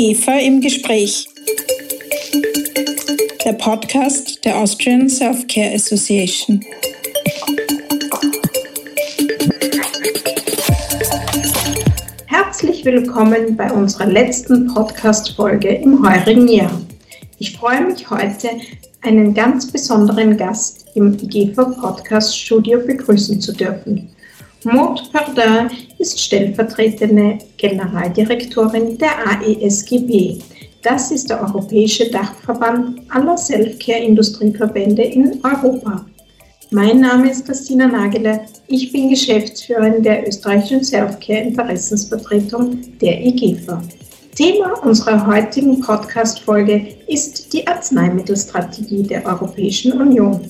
IGEFA im Gespräch. Der Podcast der Austrian Self-Care Association. Herzlich willkommen bei unserer letzten Podcast-Folge im heurigen Jahr. Ich freue mich heute, einen ganz besonderen Gast im IGEFA Podcast Studio begrüßen zu dürfen. Maud Pardin ist stellvertretende Generaldirektorin der AESGB. Das ist der Europäische Dachverband aller Selfcare-Industrieverbände in Europa. Mein Name ist Christina Nageler. Ich bin Geschäftsführerin der österreichischen Selfcare-Interessensvertretung der IGEFA. Thema unserer heutigen Podcast-Folge ist die Arzneimittelstrategie der Europäischen Union.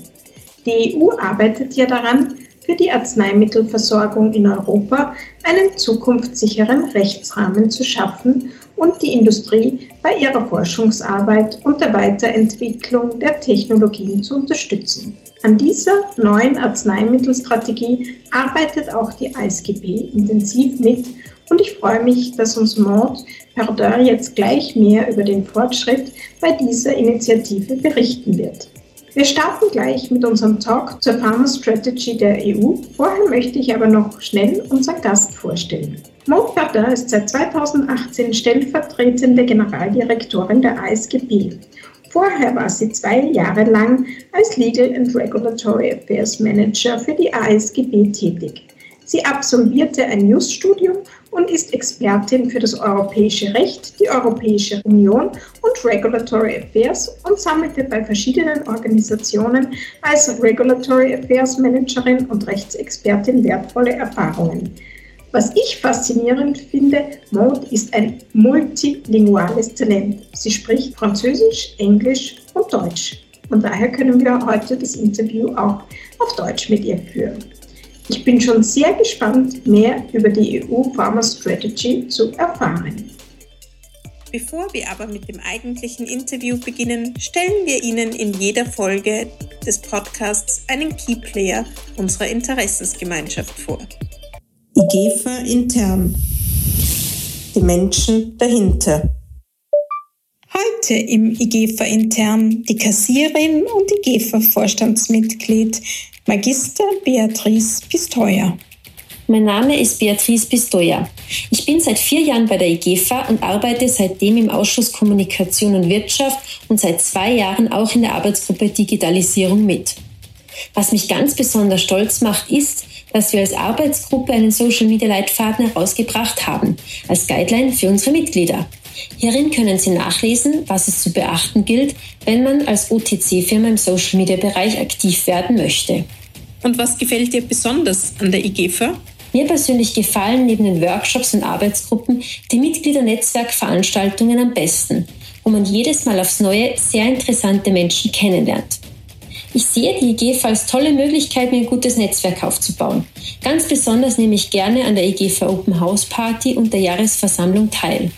Die EU arbeitet ja daran, für die Arzneimittelversorgung in Europa einen zukunftssicheren Rechtsrahmen zu schaffen und die Industrie bei ihrer Forschungsarbeit und der Weiterentwicklung der Technologien zu unterstützen. An dieser neuen Arzneimittelstrategie arbeitet auch die ASGB intensiv mit und ich freue mich, dass uns Maud Perdeur jetzt gleich mehr über den Fortschritt bei dieser Initiative berichten wird. Wir starten gleich mit unserem Talk zur Pharma Strategy der EU. Vorher möchte ich aber noch schnell unseren Gast vorstellen. Maud Perdeur ist seit 2018 stellvertretende Generaldirektorin der ASGB. Vorher war sie zwei Jahre lang als Legal and Regulatory Affairs Manager für die ASGB tätig. Sie absolvierte ein News-Studium und ist Expertin für das europäische Recht, die Europäische Union und Regulatory Affairs und sammelte bei verschiedenen Organisationen als Regulatory Affairs Managerin und Rechtsexpertin wertvolle Erfahrungen. Was ich faszinierend finde, Maud ist ein multilinguales Talent. Sie spricht Französisch, Englisch und Deutsch. Und daher können wir heute das Interview auch auf Deutsch mit ihr führen. Ich bin schon sehr gespannt, mehr über die EU Pharma Strategy zu erfahren. Bevor wir aber mit dem eigentlichen Interview beginnen, stellen wir Ihnen in jeder Folge des Podcasts einen Key Player unserer Interessensgemeinschaft vor. IGEFA intern. Die Menschen dahinter. Heute im IGEFA intern die Kassierin und IGEFA-Vorstandsmitglied Magister Beatrice Pistoia. Mein Name ist Beatrice Pistoia. Ich bin seit vier Jahren bei der IGEFA und arbeite seitdem im Ausschuss Kommunikation und Wirtschaft und seit zwei Jahren auch in der Arbeitsgruppe Digitalisierung mit. Was mich ganz besonders stolz macht, ist, dass wir als Arbeitsgruppe einen Social Media Leitfaden herausgebracht haben, als Guideline für unsere Mitglieder. Hierin können Sie nachlesen, was es zu beachten gilt, wenn man als OTC-Firma im Social-Media-Bereich aktiv werden möchte. Und was gefällt dir besonders an der IGEFA? Mir persönlich gefallen neben den Workshops und Arbeitsgruppen die Mitgliedernetzwerkveranstaltungen am besten, wo man jedes Mal aufs Neue sehr interessante Menschen kennenlernt. Ich sehe die IGEFA als tolle Möglichkeit, mir ein gutes Netzwerk aufzubauen. Ganz besonders nehme ich gerne an der IGEFA Open House Party und der Jahresversammlung teil.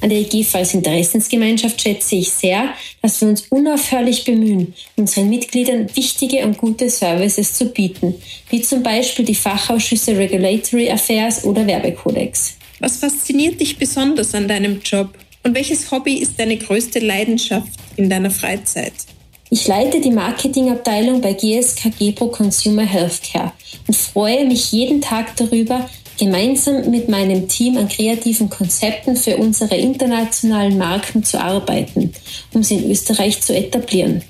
An der EGV als Interessensgemeinschaft schätze ich sehr, dass wir uns unaufhörlich bemühen, unseren Mitgliedern wichtige und gute Services zu bieten, wie zum Beispiel die Fachausschüsse Regulatory Affairs oder Werbekodex. Was fasziniert dich besonders an deinem Job und welches Hobby ist deine größte Leidenschaft in deiner Freizeit? Ich leite die Marketingabteilung bei GSKG Pro Consumer Healthcare und freue mich jeden Tag darüber, gemeinsam mit meinem Team an kreativen Konzepten für unsere internationalen Marken zu arbeiten, um sie in Österreich zu etablieren.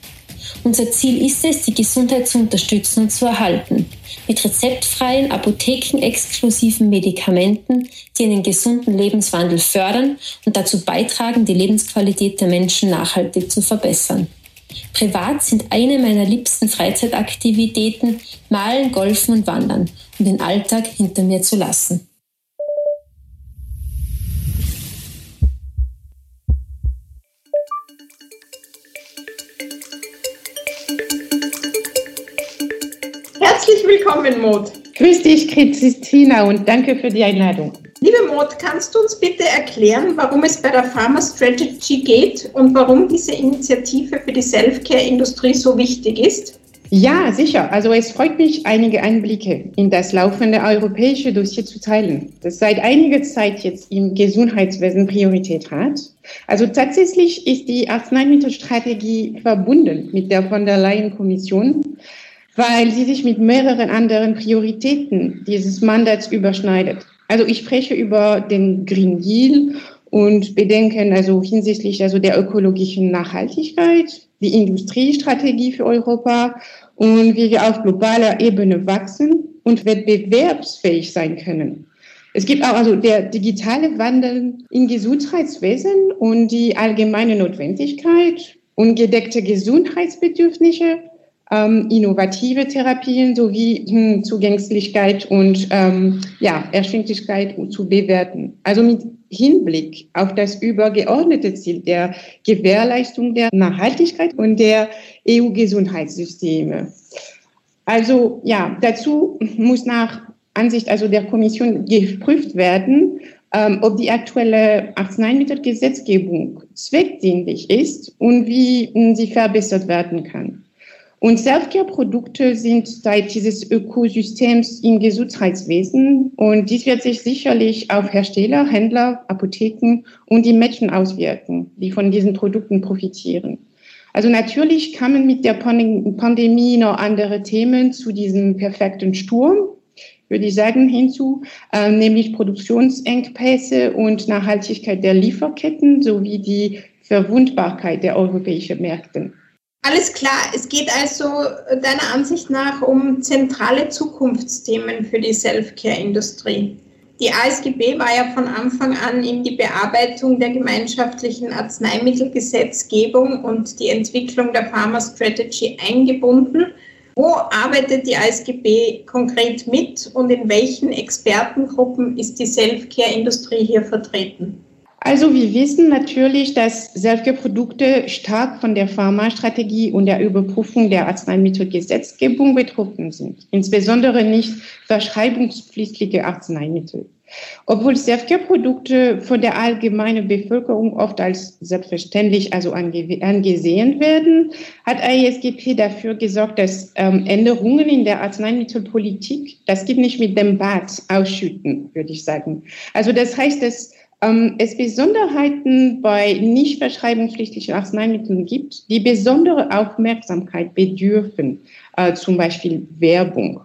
Unser Ziel ist es, die Gesundheit zu unterstützen und zu erhalten, mit rezeptfreien, apothekenexklusiven Medikamenten, die einen gesunden Lebenswandel fördern und dazu beitragen, die Lebensqualität der Menschen nachhaltig zu verbessern. Privat sind eine meiner liebsten Freizeitaktivitäten Malen, Golfen und Wandern und den Alltag hinter mir zu lassen. Herzlich willkommen, Maud. Grüß dich, Christina, und danke für die Einladung. Liebe Maud, kannst du uns bitte erklären, warum es bei der Pharma Strategy geht und warum diese Initiative für die Self-Care-Industrie so wichtig ist? Ja, sicher. Also es freut mich, einige Einblicke in das laufende europäische Dossier zu teilen, das seit einiger Zeit jetzt im Gesundheitswesen Priorität hat. Also tatsächlich ist die Arzneimittelstrategie verbunden mit der von der Leyen Kommission, weil sie sich mit mehreren anderen Prioritäten dieses Mandats überschneidet. Also ich spreche über den Green Deal und Bedenken also hinsichtlich also der ökologischen Nachhaltigkeit, die Industriestrategie für Europa und wie wir auf globaler Ebene wachsen und wettbewerbsfähig sein können. Es gibt auch also der digitale Wandel im Gesundheitswesen und die allgemeine Notwendigkeit, ungedeckte Gesundheitsbedürfnisse, ähm, innovative Therapien sowie hm, Zugänglichkeit und ähm, ja, Erschwinglichkeit zu bewerten. Also mit Hinblick auf das übergeordnete Ziel der Gewährleistung der Nachhaltigkeit und der EU-Gesundheitssysteme. Also ja, dazu muss nach Ansicht also der Kommission geprüft werden, ähm, ob die aktuelle Arzneimittelgesetzgebung zweckdienlich ist und wie sie verbessert werden kann. Und Selfcare-Produkte sind Teil dieses Ökosystems im Gesundheitswesen und dies wird sich sicherlich auf Hersteller, Händler, Apotheken und die Menschen auswirken, die von diesen Produkten profitieren. Also natürlich kamen mit der Pandemie noch andere Themen zu diesem perfekten Sturm, würde ich sagen, hinzu, äh, nämlich Produktionsengpässe und Nachhaltigkeit der Lieferketten sowie die Verwundbarkeit der europäischen Märkte. Alles klar. Es geht also deiner Ansicht nach um zentrale Zukunftsthemen für die Self-Care-Industrie. Die ASGB war ja von Anfang an in die Bearbeitung der gemeinschaftlichen Arzneimittelgesetzgebung und die Entwicklung der Pharma Strategy eingebunden. Wo arbeitet die ASGB konkret mit und in welchen Expertengruppen ist die Self-Care-Industrie hier vertreten? Also wir wissen natürlich, dass Selfcare-Produkte stark von der Pharmastrategie und der Überprüfung der Arzneimittelgesetzgebung betroffen sind, insbesondere nicht verschreibungspflichtige Arzneimittel. Obwohl Selfcare-Produkte von der allgemeinen Bevölkerung oft als selbstverständlich also ange angesehen werden, hat ISGP dafür gesorgt, dass ähm, Änderungen in der Arzneimittelpolitik, das gibt nicht mit dem Bad ausschütten, würde ich sagen. Also das heißt, dass ähm, es Besonderheiten bei nicht verschreibungspflichtigen Arzneimitteln gibt, die besondere Aufmerksamkeit bedürfen, äh, zum Beispiel Werbung.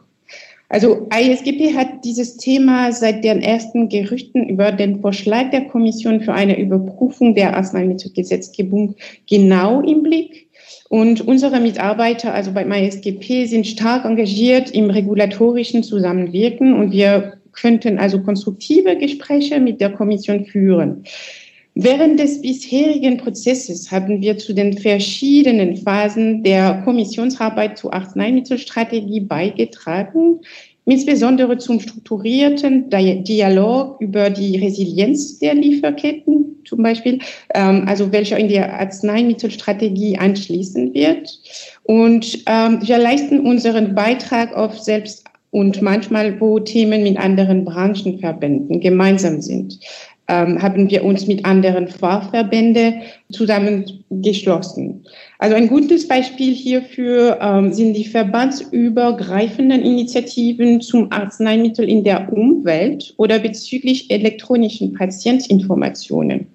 Also ISGP hat dieses Thema seit den ersten Gerüchten über den Vorschlag der Kommission für eine Überprüfung der Arzneimittelgesetzgebung genau im Blick. Und unsere Mitarbeiter, also beim ISGP, sind stark engagiert im regulatorischen Zusammenwirken und wir könnten also konstruktive Gespräche mit der Kommission führen. Während des bisherigen Prozesses haben wir zu den verschiedenen Phasen der Kommissionsarbeit zur Arzneimittelstrategie beigetragen, insbesondere zum strukturierten Dialog über die Resilienz der Lieferketten, zum Beispiel, ähm, also welcher in der Arzneimittelstrategie anschließen wird. Und ähm, wir leisten unseren Beitrag auf selbst und manchmal, wo Themen mit anderen Branchenverbänden gemeinsam sind, ähm, haben wir uns mit anderen Fachverbänden zusammengeschlossen. Also ein gutes Beispiel hierfür ähm, sind die verbandsübergreifenden Initiativen zum Arzneimittel in der Umwelt oder bezüglich elektronischen Patientinformationen.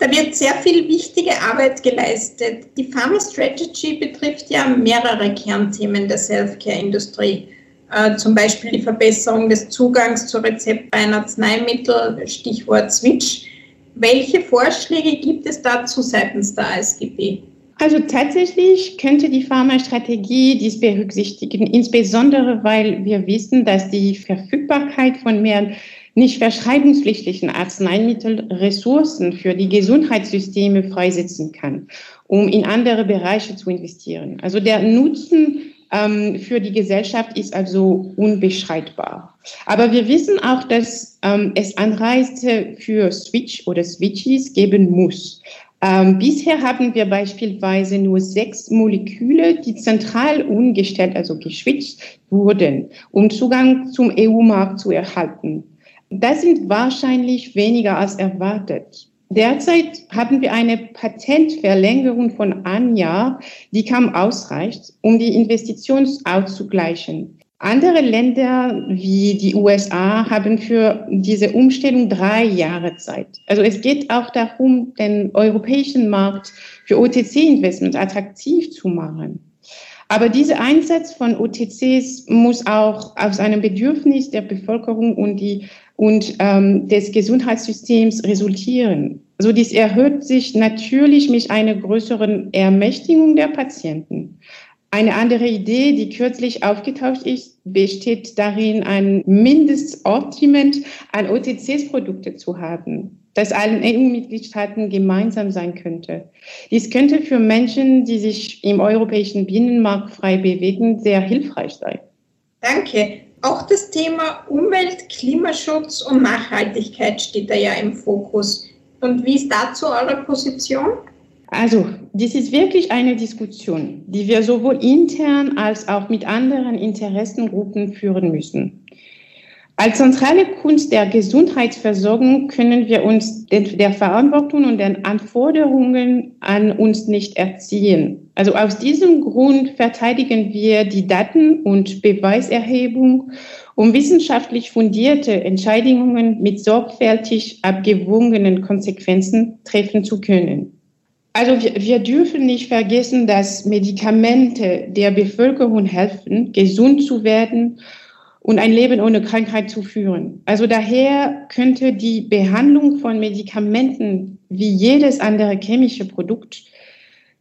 Da wird sehr viel wichtige Arbeit geleistet. Die Pharma Strategy betrifft ja mehrere Kernthemen der Self-Care-Industrie. Äh, zum Beispiel die Verbesserung des Zugangs zu rezeptfreien Arzneimitteln, Stichwort Switch. Welche Vorschläge gibt es dazu seitens der ASGB? Also tatsächlich könnte die Pharmastrategie dies berücksichtigen, insbesondere weil wir wissen, dass die Verfügbarkeit von mehr nicht verschreibungspflichtigen Arzneimitteln Ressourcen für die Gesundheitssysteme freisetzen kann, um in andere Bereiche zu investieren. Also der Nutzen ähm, für die Gesellschaft ist also unbeschreibbar. Aber wir wissen auch, dass ähm, es Anreize für Switch oder Switches geben muss. Ähm, bisher haben wir beispielsweise nur sechs Moleküle, die zentral umgestellt, also geschwitzt wurden, um Zugang zum EU-Markt zu erhalten. Das sind wahrscheinlich weniger als erwartet. Derzeit haben wir eine Patentverlängerung von einem Jahr, die kaum ausreicht, um die Investitionen auszugleichen. Andere Länder wie die USA haben für diese Umstellung drei Jahre Zeit. Also es geht auch darum, den europäischen Markt für OTC-Investments attraktiv zu machen. Aber dieser Einsatz von OTCs muss auch aus einem Bedürfnis der Bevölkerung und, die, und ähm, des Gesundheitssystems resultieren. So dies erhöht sich natürlich mit einer größeren Ermächtigung der Patienten. Eine andere Idee, die kürzlich aufgetaucht ist, besteht darin, ein Mindestsortiment an OTCs-Produkte zu haben, das allen EU-Mitgliedstaaten gemeinsam sein könnte. Dies könnte für Menschen, die sich im europäischen Binnenmarkt frei bewegen, sehr hilfreich sein. Danke. Auch das Thema Umwelt, Klimaschutz und Nachhaltigkeit steht da ja im Fokus. Und wie ist dazu eure Position? Also, das ist wirklich eine Diskussion, die wir sowohl intern als auch mit anderen Interessengruppen führen müssen. Als zentrale Kunst der Gesundheitsversorgung können wir uns der Verantwortung und den Anforderungen an uns nicht erziehen. Also aus diesem Grund verteidigen wir die Daten- und Beweiserhebung, um wissenschaftlich fundierte Entscheidungen mit sorgfältig abgewogenen Konsequenzen treffen zu können. Also wir, wir, dürfen nicht vergessen, dass Medikamente der Bevölkerung helfen, gesund zu werden und ein Leben ohne Krankheit zu führen. Also daher könnte die Behandlung von Medikamenten wie jedes andere chemische Produkt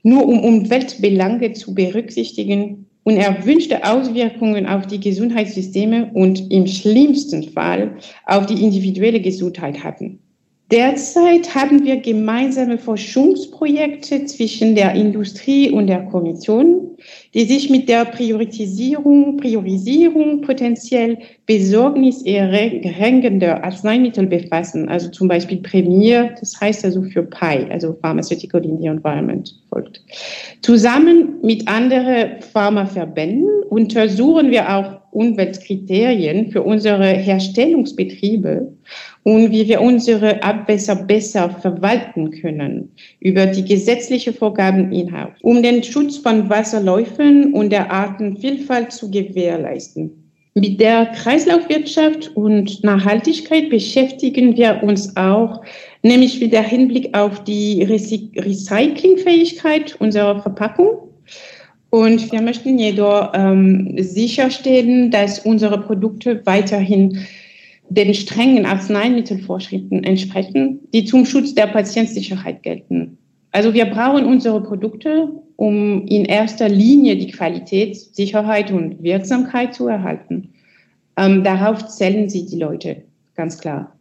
nur um Umweltbelange zu berücksichtigen und erwünschte Auswirkungen auf die Gesundheitssysteme und im schlimmsten Fall auf die individuelle Gesundheit haben. Derzeit haben wir gemeinsame Forschungsprojekte zwischen der Industrie und der Kommission, die sich mit der Priorisierung, Priorisierung potenziell besorgniserregender Arzneimittel befassen, also zum Beispiel Premier, das heißt also für PI, also Pharmaceutical in the Environment folgt. Zusammen mit anderen Pharmaverbänden untersuchen wir auch Umweltkriterien für unsere Herstellungsbetriebe und wie wir unsere Abwässer besser verwalten können über die gesetzliche Vorgaben hinaus, um den Schutz von Wasserläufen und der Artenvielfalt zu gewährleisten. Mit der Kreislaufwirtschaft und Nachhaltigkeit beschäftigen wir uns auch, nämlich mit der Hinblick auf die Recyclingfähigkeit unserer Verpackung. Und wir möchten jedoch ähm, sicherstellen, dass unsere Produkte weiterhin den strengen Arzneimittelvorschriften entsprechen, die zum Schutz der Patientsicherheit gelten. Also wir brauchen unsere Produkte, um in erster Linie die Qualität, Sicherheit und Wirksamkeit zu erhalten. Ähm, darauf zählen sie die Leute, ganz klar.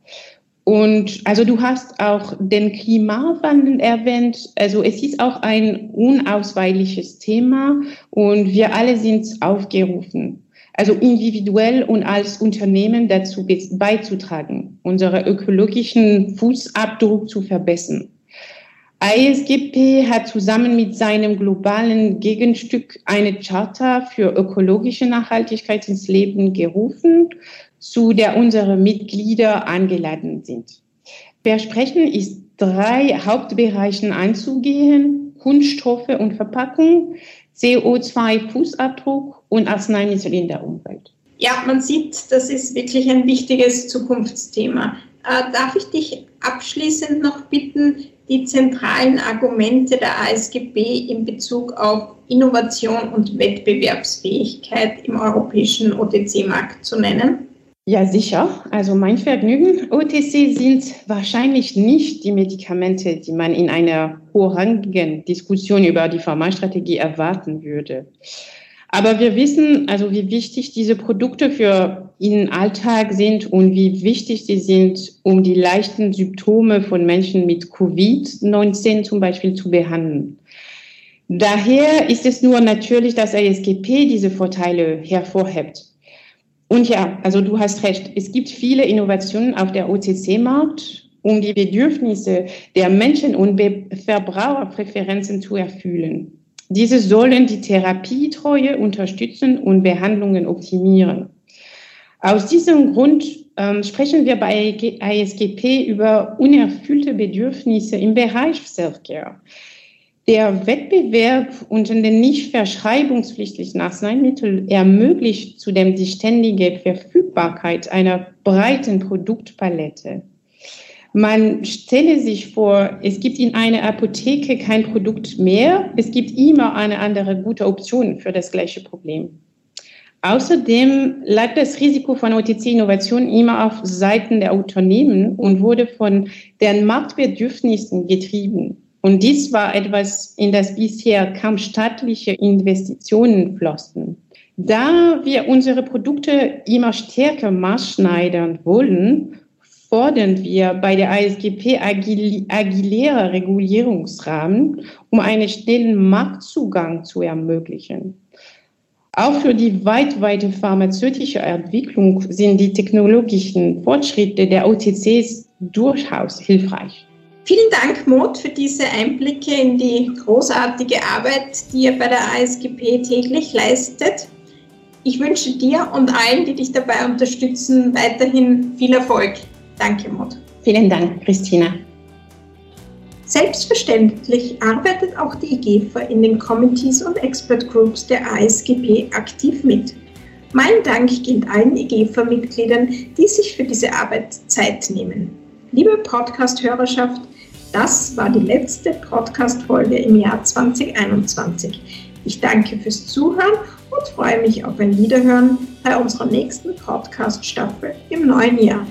Und also du hast auch den Klimawandel erwähnt. Also es ist auch ein unausweichliches Thema und wir alle sind aufgerufen, also individuell und als Unternehmen dazu beizutragen, unseren ökologischen Fußabdruck zu verbessern. ISGP hat zusammen mit seinem globalen Gegenstück eine Charta für ökologische Nachhaltigkeit ins Leben gerufen, zu der unsere Mitglieder eingeladen sind. Versprechen ist drei Hauptbereichen einzugehen, Kunststoffe und Verpackung, CO2-Fußabdruck und Arzneimittel in der Umwelt. Ja, man sieht, das ist wirklich ein wichtiges Zukunftsthema. Äh, darf ich dich abschließend noch bitten, die zentralen Argumente der ASGB in Bezug auf Innovation und Wettbewerbsfähigkeit im europäischen OTC-Markt zu nennen? Ja, sicher. Also mein Vergnügen. OTC sind wahrscheinlich nicht die Medikamente, die man in einer hochrangigen Diskussion über die Pharmastrategie erwarten würde. Aber wir wissen also, wie wichtig diese Produkte für ihren Alltag sind und wie wichtig sie sind, um die leichten Symptome von Menschen mit Covid-19 zum Beispiel zu behandeln. Daher ist es nur natürlich, dass ASGP diese Vorteile hervorhebt. Und ja, also du hast recht, es gibt viele Innovationen auf der OTC-Markt, um die Bedürfnisse der Menschen und Verbraucherpräferenzen zu erfüllen. Diese sollen die Therapietreue unterstützen und Behandlungen optimieren. Aus diesem Grund ähm, sprechen wir bei ISGP über unerfüllte Bedürfnisse im Bereich Selfcare. Der Wettbewerb unter den nicht verschreibungspflichtigen Arzneimitteln ermöglicht zudem die ständige Verfügbarkeit einer breiten Produktpalette. Man stelle sich vor, es gibt in einer Apotheke kein Produkt mehr, es gibt immer eine andere gute Option für das gleiche Problem. Außerdem lag das Risiko von OTC-Innovation immer auf Seiten der Unternehmen und wurde von deren Marktbedürfnissen getrieben. Und dies war etwas, in das bisher kaum staatliche Investitionen flossen. Da wir unsere Produkte immer stärker maßschneidern wollen, fordern wir bei der ASGP agiläre Regulierungsrahmen, um einen schnellen Marktzugang zu ermöglichen. Auch für die weltweite pharmazeutische Entwicklung sind die technologischen Fortschritte der OTCs durchaus hilfreich. Vielen Dank, Maud, für diese Einblicke in die großartige Arbeit, die ihr bei der ASGP täglich leistet. Ich wünsche dir und allen, die dich dabei unterstützen, weiterhin viel Erfolg. Danke, Maud. Vielen Dank, Christina. Selbstverständlich arbeitet auch die IGEFA in den Committees und Expert Groups der ASGP aktiv mit. Mein Dank gilt allen IGEFA-Mitgliedern, die sich für diese Arbeit Zeit nehmen. Liebe Podcast-Hörerschaft, das war die letzte Podcast-Folge im Jahr 2021. Ich danke fürs Zuhören und freue mich auf ein Wiederhören bei unserer nächsten Podcast-Staffel im neuen Jahr.